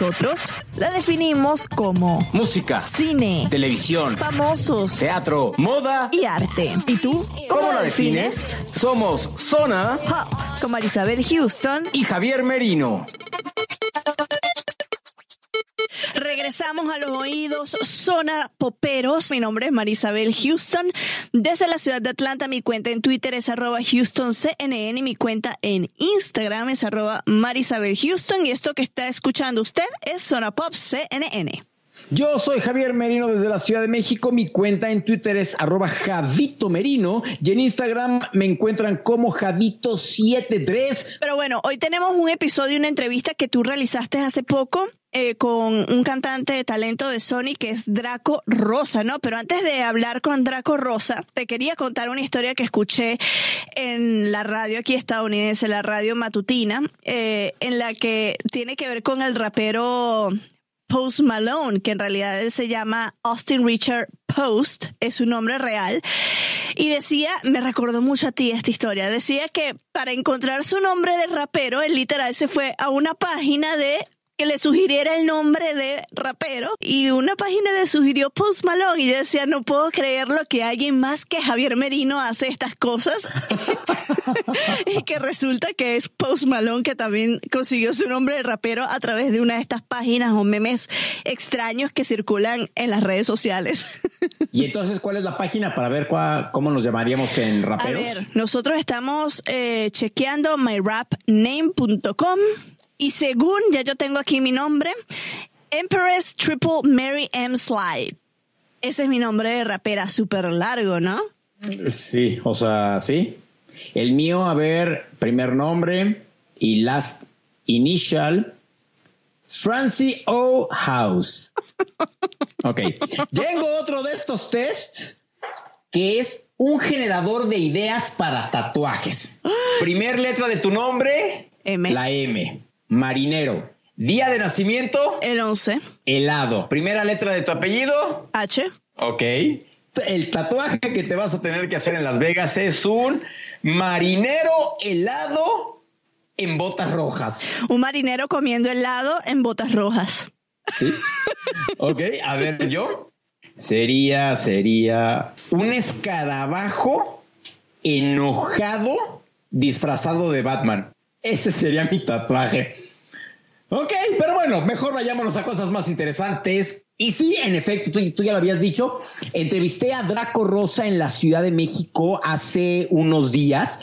Nosotros la definimos como Música, cine, televisión, famosos teatro, moda. y arte. ¿Y tú? ¿Cómo la defines? Somos Zona Pop, con Marisabel Houston. y Javier Merino. Regresamos a los oídos Zona Poperos. Mi nombre es Marisabel Houston. Desde la ciudad de Atlanta, mi cuenta en Twitter es arroba HoustonCNN y mi cuenta en Instagram es arroba Marisabel Houston. Y esto que está escuchando usted es Zona Pop CNN. Yo soy Javier Merino desde la Ciudad de México. Mi cuenta en Twitter es arroba Merino y en Instagram me encuentran como Javito73. Pero bueno, hoy tenemos un episodio, una entrevista que tú realizaste hace poco eh, con un cantante de talento de Sony que es Draco Rosa, ¿no? Pero antes de hablar con Draco Rosa, te quería contar una historia que escuché en la radio aquí estadounidense, la radio matutina, eh, en la que tiene que ver con el rapero Post Malone, que en realidad se llama Austin Richard Post, es su nombre real. Y decía, me recordó mucho a ti esta historia, decía que para encontrar su nombre de rapero, él literal se fue a una página de que le sugiriera el nombre de rapero y una página le sugirió Post Malone y yo decía, no puedo creerlo que alguien más que Javier Merino hace estas cosas y que resulta que es Post Malone que también consiguió su nombre de rapero a través de una de estas páginas o memes extraños que circulan en las redes sociales. Y entonces, ¿cuál es la página para ver cuá- cómo nos llamaríamos en A raperos? ver, nosotros estamos eh, chequeando myrapname.com y según ya yo tengo aquí mi nombre, Empress Triple Mary M. Slide. Ese es mi nombre de rapera, súper largo, ¿no? Sí, o sea, sí. El mío, a ver, primer nombre y last initial, Francie O. House. Ok. Tengo otro de estos tests que es un generador de ideas para tatuajes. Primer letra de tu nombre, M. la M. Marinero. Día de nacimiento, El 11, helado. Primera letra de tu apellido, H. Ok. El tatuaje que te vas a tener que hacer en Las Vegas es un marinero helado en botas rojas. Un marinero comiendo helado en botas rojas. ¿Sí? Ok, a ver, yo. Sería, sería un escarabajo enojado disfrazado de Batman. Ese sería mi tatuaje. Ok, pero bueno, mejor vayámonos a cosas más interesantes. Y sí, en efecto, tú, tú ya lo habías dicho, entrevisté a Draco Rosa en la Ciudad de México hace unos días.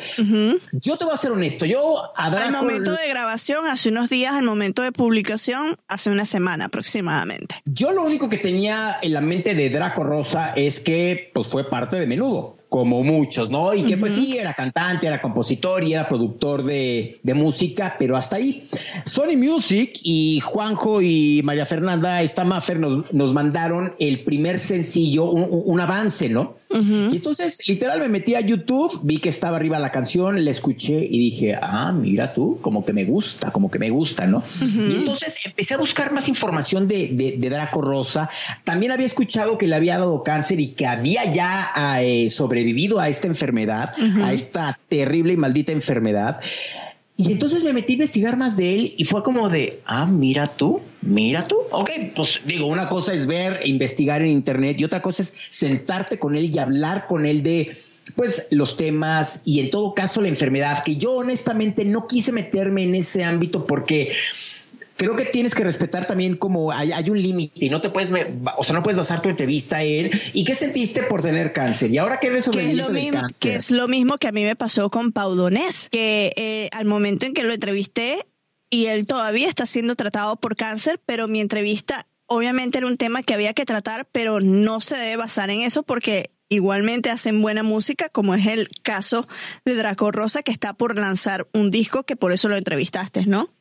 Yo te voy a ser honesto, yo a Draco... Al momento de grabación, hace unos días, al momento de publicación, hace una semana aproximadamente. Yo lo único que tenía en la mente de Draco Rosa es que pues fue parte de Menudo, como muchos, ¿no? Y que pues sí, era cantante, era compositor y era productor de, de música, pero hasta ahí. Sony Music y Juanjo y María Fernanda, esta Maffer, nos, nos mandaron el primer sencillo, un, avance, ¿no? Y entonces, literal, me metí a YouTube, vi que estaba arriba la canción, la escuché y dije, ah, mira tú, como que me gusta, como que me gusta, ¿no? Y entonces empecé a buscar más información de, de- de Draco Rosa. También había escuchado que le había dado cáncer y que había ya eh, sobrevivido a esta enfermedad, a esta terrible y maldita enfermedad. Y entonces me metí a investigar más de él y fue como de, ah, mira tú, mira tú. Ok, pues digo, una cosa es ver e investigar en internet y otra cosa es sentarte con él y hablar con él de, pues, los temas y en todo caso la enfermedad, que yo honestamente no quise meterme en ese ámbito porque creo que tienes que respetar también como hay, un límite y no te puedes, o sea, no puedes basar tu entrevista en ¿y qué sentiste por tener cáncer? ¿Y ahora qué eres sobre el cáncer? Que es lo mismo que a mí me pasó con Pau Donés, que eh, al momento en que lo entrevisté y él todavía está siendo tratado por cáncer, pero mi entrevista obviamente era un tema que había que tratar, pero no se debe basar en eso porque igualmente hacen buena música, como es el caso de Draco Rosa, que está por lanzar un disco, que por eso lo entrevistaste, ¿no?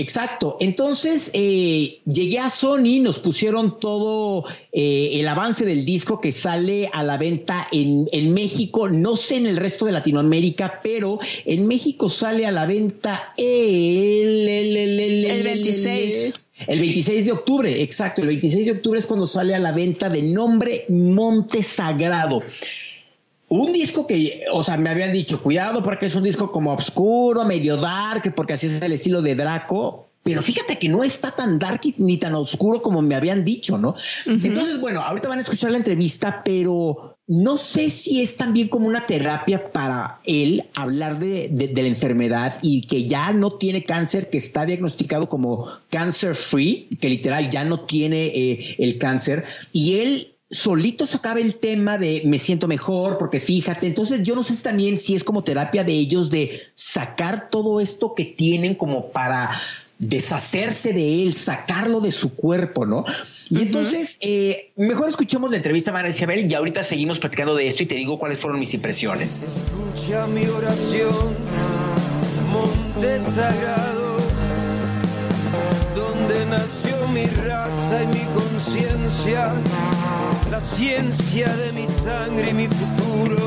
Exacto. Entonces eh, llegué a Sony, nos pusieron todo eh, el avance del disco que sale a la venta en, México, no sé en el resto de Latinoamérica, pero en México sale a la venta el, el, 26. El 26 de octubre, exacto, el 26 de octubre es cuando sale a la venta de nombre Monte Sagrado. Un disco que, o sea, me habían dicho, cuidado porque es un disco como oscuro, medio dark, porque así es el estilo de Draco. Pero fíjate que no está tan dark ni tan oscuro como me habían dicho, ¿no? Entonces, bueno, ahorita van a escuchar la entrevista, pero no sé si es también como una terapia para él hablar de, la enfermedad y que ya no tiene cáncer, que está diagnosticado como cancer free, que literal ya no tiene eh, el cáncer. Y él solito sacaba el tema de me siento mejor porque fíjate, entonces yo no sé también si es como terapia de ellos de sacar todo esto que tienen como para deshacerse de él, sacarlo de su cuerpo, ¿no? Y entonces, eh, mejor escuchemos la entrevista a María Isabel y ahorita seguimos platicando de esto y te digo cuáles fueron mis impresiones. Escucha mi oración, monte sagrado, mi raza y mi conciencia la ciencia de mi sangre y mi futuro.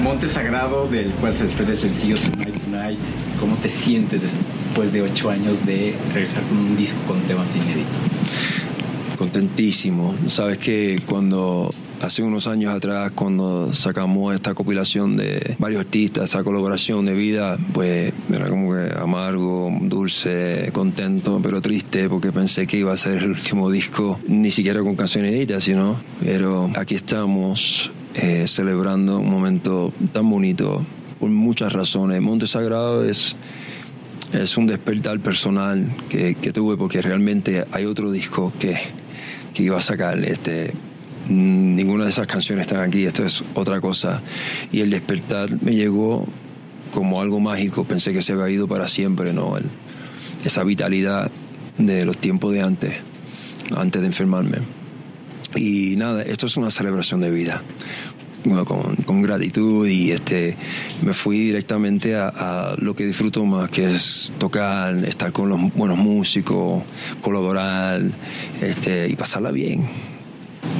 Monte Sagrado, del cual se desprende el sencillo Tonight Tonight. ¿Cómo te sientes después de ocho años de regresar con un disco con temas inéditos? Contentísimo. Sabes que cuando hace unos años atrás cuando sacamos esta compilación de varios artistas, esa colaboración de vida, pues era como que amargo, dulce, contento, pero triste porque pensé que iba a ser el último disco, ni siquiera con canciones editas, sino, pero aquí estamos eh, celebrando un momento tan bonito por muchas razones. Monte Sagrado es es un despertar personal que, que, tuve porque realmente hay otro disco que, que iba a sacar este ninguna de esas canciones están aquí, esto es otra cosa. Y el despertar me llegó como algo mágico, pensé que se había ido para siempre, ¿no? esa vitalidad de los tiempos de antes, antes de enfermarme. Y nada, esto es una celebración de vida. con, con, gratitud y este me fui directamente a, a, lo que disfruto más que es tocar estar con los buenos músicos colaborar este y pasarla bien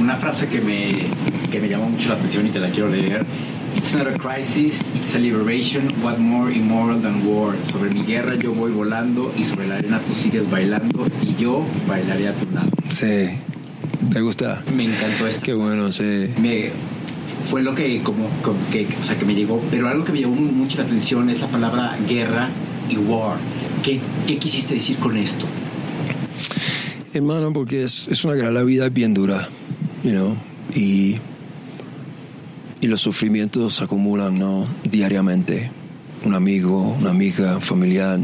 una frase que me, que me llamó mucho la atención y te la quiero leer. It's not a crisis, it's a liberation. What more immoral than war? Sobre mi guerra yo voy volando y sobre la arena tú sigues bailando y yo bailaré a tu lado. Sí. ¿Te gusta? Me encantó esto. Qué bueno, sí. Me, fue lo que como, que, o sea, que me llegó, pero algo que me llamó mucho la atención es la palabra guerra y war. ¿Qué, qué quisiste decir con esto? Hermano, porque es, es una guerra, la vida es bien dura you know, y, los sufrimientos se acumulan ¿no? diariamente. Un amigo, una amiga, familiar,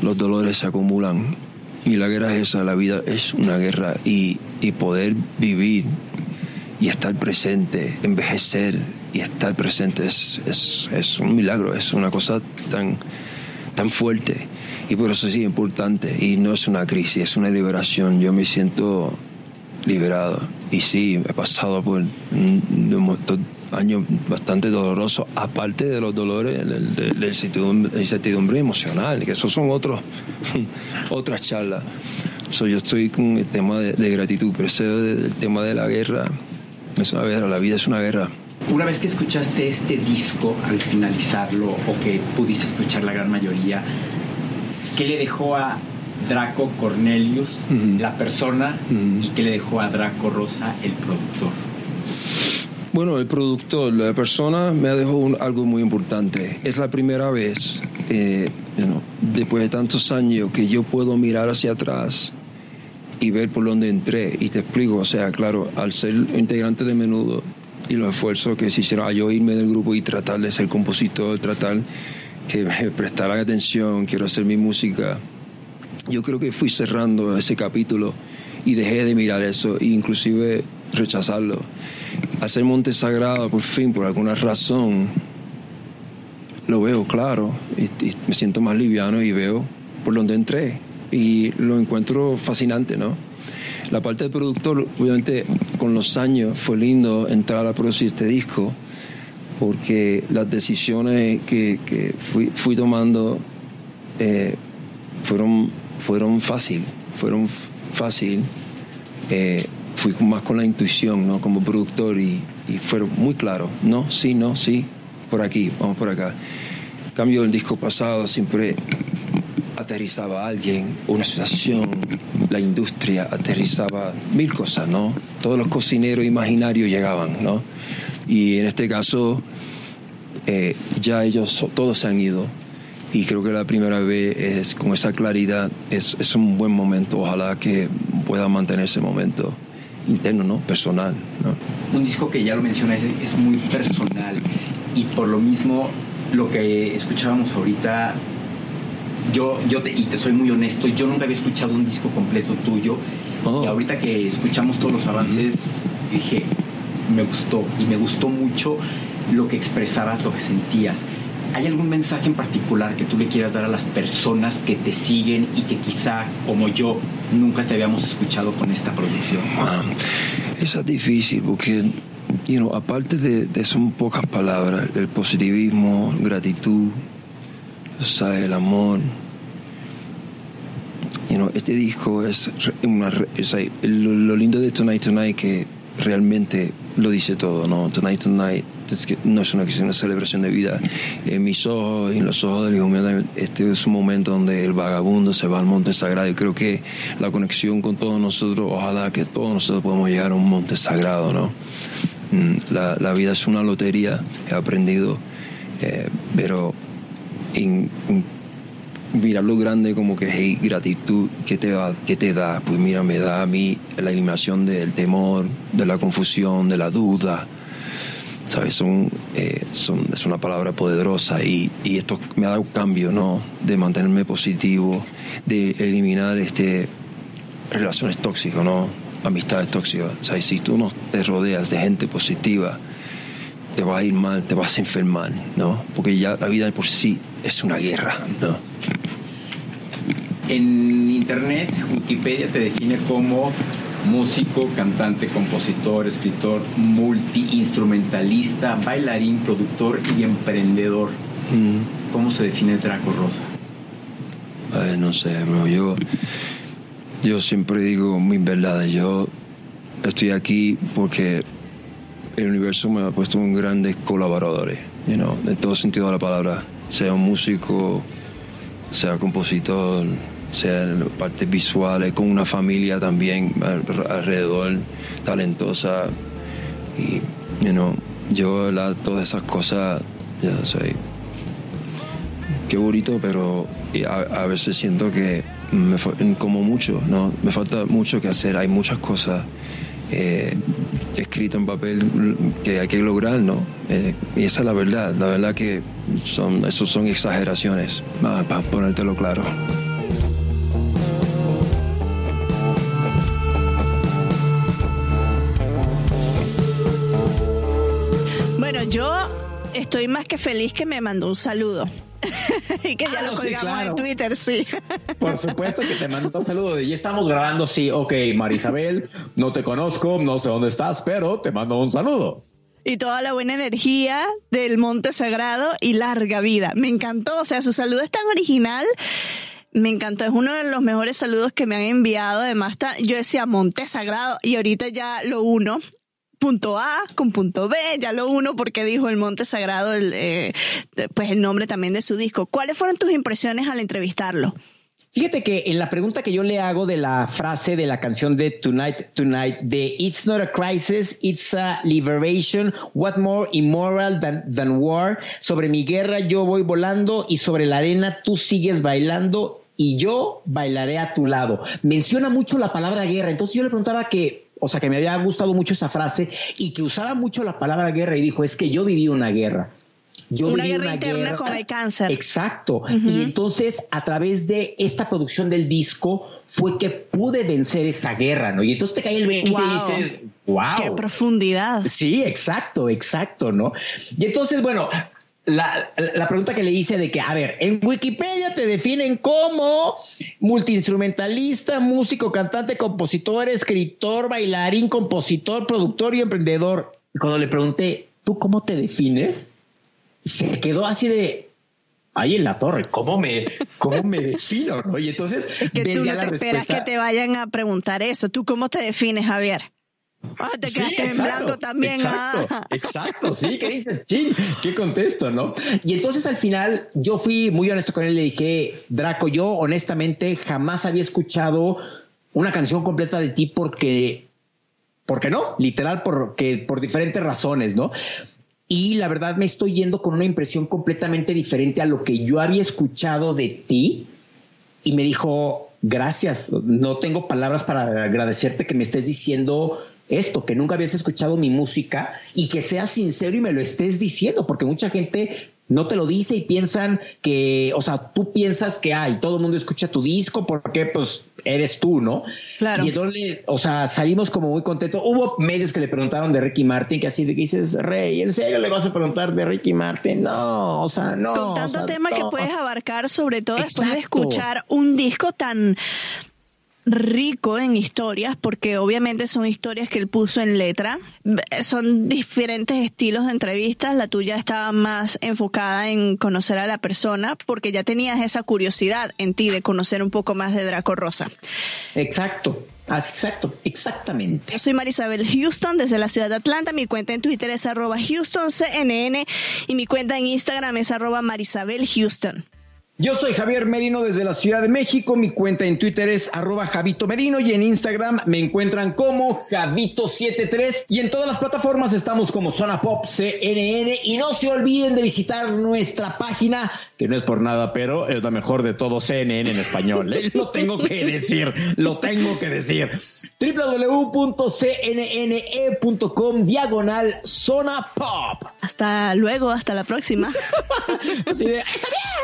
los dolores se acumulan. Y la guerra es esa, la vida es una guerra. Y, poder vivir y estar presente, envejecer y estar presente es, un milagro, es una cosa tan, tan fuerte. Y por eso sí, importante. Y no es una crisis, es una liberación. Yo me siento liberado. Y sí, he pasado por un, año bastante doloroso, aparte de los dolores de, incertidumbre, emocional, que esos son otros, otras charlas. So, yo estoy con el tema de, gratitud, pero ese el tema de la guerra es una guerra, la vida es una guerra. Una vez que escuchaste este disco, al finalizarlo, o que pudiste escuchar la gran mayoría, ¿qué le dejó a Draco Cornelius, la persona, y que le dejó a Draco Rosa, el productor? Bueno, el productor, la persona me ha dejado algo muy importante. Es la primera vez, eh, después de tantos años, que yo puedo mirar hacia atrás y ver por dónde entré. Y te explico, o sea, claro, al ser integrante de menudo y los esfuerzos que se hicieron a yo irme del grupo y tratar de ser compositor, tratar que me prestaran atención, quiero hacer mi música. Yo creo que fui cerrando ese capítulo y dejé de mirar eso e inclusive rechazarlo. Hacer Monte Sagrado, por fin, por alguna razón, lo veo claro y, me siento más liviano y veo por donde entré y lo encuentro fascinante, ¿no? La parte de productor, obviamente, con los años fue lindo entrar a producir este disco porque las decisiones que, que fui, fui, tomando eh, fueron, fueron fácil, fueron fácil. Eh, fui más con la intuición, ¿no? Como productor y, y fueron muy claros, no, sí, no, sí, por aquí, vamos por acá. cambio, el disco pasado siempre aterrizaba alguien, una situación, la industria aterrizaba mil cosas, ¿no? Todos los cocineros imaginarios llegaban, ¿no? Y en este caso, eh, ya ellos todos se han ido. Y creo que la primera vez es con esa claridad, es, es un buen momento. Ojalá que pueda mantener ese momento interno, ¿no? Personal, ¿no? Un disco que ya lo mencioné es muy personal y por lo mismo lo que escuchábamos ahorita yo, yo te, y te soy muy honesto, yo nunca había escuchado un disco completo tuyo. Oh. Y ahorita que escuchamos todos los avances, dije, me gustó. Y me gustó mucho lo que expresabas, lo que sentías. ¿Hay algún mensaje en particular que tú le quieras dar a las personas que te siguen y que quizá, como yo, nunca te habíamos escuchado con esta producción? Ah, eso es difícil porque, you know, aparte de, son pocas palabras, el positivismo, gratitud, el amor. You este disco es una, lo, lindo de Tonight Tonight que realmente lo dice todo, ¿no? Tonight Tonight es que no es una, una celebración de vida. En mis ojos y en los ojos del hijo este es un momento donde el vagabundo se va al monte sagrado y creo que la conexión con todos nosotros, ojalá que todos nosotros podamos llegar a un monte sagrado, ¿no? Mm, la, la vida es una lotería, he aprendido, eh, pero en, mirar lo grande como que hey, gratitud que te da, que te da, pues mira, me da a mí la eliminación del temor, de la confusión, de la duda. ¿Sabes? Son, eh, son, es una palabra poderosa y, y, esto me ha dado un cambio, ¿no? De mantenerme positivo, de eliminar este, relaciones tóxicas, ¿no? Amistades tóxicas. ¿Sabes? Si tú no te rodeas de gente positiva, te va a ir mal, te vas a enfermar, ¿no? Porque ya la vida por sí es una guerra, ¿no? En internet, Wikipedia te define como músico, cantante, compositor, escritor, multiinstrumentalista, bailarín, productor y emprendedor. Mm. ¿Cómo se define Draco Rosa? no sé, bro. Yo, yo siempre digo mi verdad. Yo estoy aquí porque el universo me ha puesto un grandes colaboradores, you know, en todo sentido de la palabra, sea un músico, sea compositor, sea partes visuales, con una familia también alrededor, talentosa. Y, yo la, todas esas cosas, ya sé, qué bonito, pero a, veces siento que me, como mucho, ¿no? Me falta mucho que hacer, hay muchas cosas eh, escrito en papel que hay que lograr, ¿no? Eh, y esa es la verdad, la verdad que son, eso son exageraciones, para ponértelo claro. Bueno, yo estoy más que feliz que me mandó un saludo. y que ya lo colgamos en Twitter, sí. Por supuesto que te mando un saludo. Y estamos grabando, sí, ok, Marisabel, no te conozco, no sé dónde estás, pero te mando un saludo. Y toda la buena energía del Monte Sagrado y larga vida. Me encantó, o sea, su saludo es tan original. Me encantó, es uno de los mejores saludos que me han enviado. Además, yo decía Monte Sagrado y ahorita ya lo uno punto A con punto B, ya lo uno porque dijo el Monte Sagrado, el, eh, pues el nombre también de su disco. ¿Cuáles fueron tus impresiones al entrevistarlo? Fíjate que en la pregunta que yo le hago de la frase de la canción de Tonight, Tonight, de It's not a crisis, it's a liberation, what more immoral than, than war, sobre mi guerra yo voy volando y sobre la arena tú sigues bailando y yo bailaré a tu lado. Menciona mucho la palabra guerra, entonces yo le preguntaba que o sea, que me había gustado mucho esa frase y que usaba mucho la palabra guerra y dijo, es que yo viví una guerra. Yo una guerra interna con el cáncer. Exacto. Y entonces, a través de esta producción del disco, fue que pude vencer esa guerra, ¿no? Y entonces te cae el 20 y dices, wow. Qué profundidad. Sí, exacto, exacto, ¿no? Y entonces, bueno, la, la, pregunta que le hice de que, a ver, en Wikipedia te definen como multiinstrumentalista, músico, cantante, compositor, escritor, bailarín, compositor, productor y emprendedor. Y cuando le pregunté, ¿tú cómo te defines? Se quedó así de, ahí en la torre, ¿cómo me, cómo me defino? ¿no? Y entonces, que tú no te esperas que te vayan a preguntar eso. ¿Tú cómo te defines, Javier? Ah, te quedaste en blanco también. Exacto, ah. exacto, sí, ¿qué dices? Chin, ¿qué contesto, no? Y entonces al final yo fui muy honesto con él, le dije, Draco, yo honestamente jamás había escuchado una canción completa de ti porque, porque no, literal, porque por diferentes razones, ¿no? Y la verdad me estoy yendo con una impresión completamente diferente a lo que yo había escuchado de ti. Y me dijo, gracias, no tengo palabras para agradecerte que me estés diciendo esto, que nunca habías escuchado mi música y que seas sincero y me lo estés diciendo, porque mucha gente no te lo dice y piensan que, o sea, tú piensas que hay, todo el mundo escucha tu disco porque pues eres tú, ¿no? Claro. Y entonces, o sea, salimos como muy contentos. Hubo medios que le preguntaron de Ricky Martin, que así de que dices, Rey, ¿en serio le vas a preguntar de Ricky Martin? No, o sea, no. Con tanto tema no. que puedes abarcar, sobre todo después de escuchar un disco tan rico en historias, porque obviamente son historias que él puso en letra. Son diferentes estilos de entrevistas. La tuya estaba más enfocada en conocer a la persona, porque ya tenías esa curiosidad en ti de conocer un poco más de Draco Rosa. Exacto. Exacto, exactamente. Yo soy Marisabel Houston desde la ciudad de Atlanta. Mi cuenta en Twitter es arroba HoustonCNN y mi cuenta en Instagram es arroba Marisabel Houston. Yo soy Javier Merino desde la Ciudad de México. Mi cuenta en Twitter es arroba Javito Merino y en Instagram me encuentran como Javito73 y en todas las plataformas estamos como Zona Pop CNN y no se olviden de visitar nuestra página, que no es por nada, pero es la mejor de todo CNN en español. ¿eh? Lo tengo que decir, lo tengo que decir. www.cnne.com diagonal Zona Pop. Hasta luego, hasta la próxima. Así de, ¡Está bien!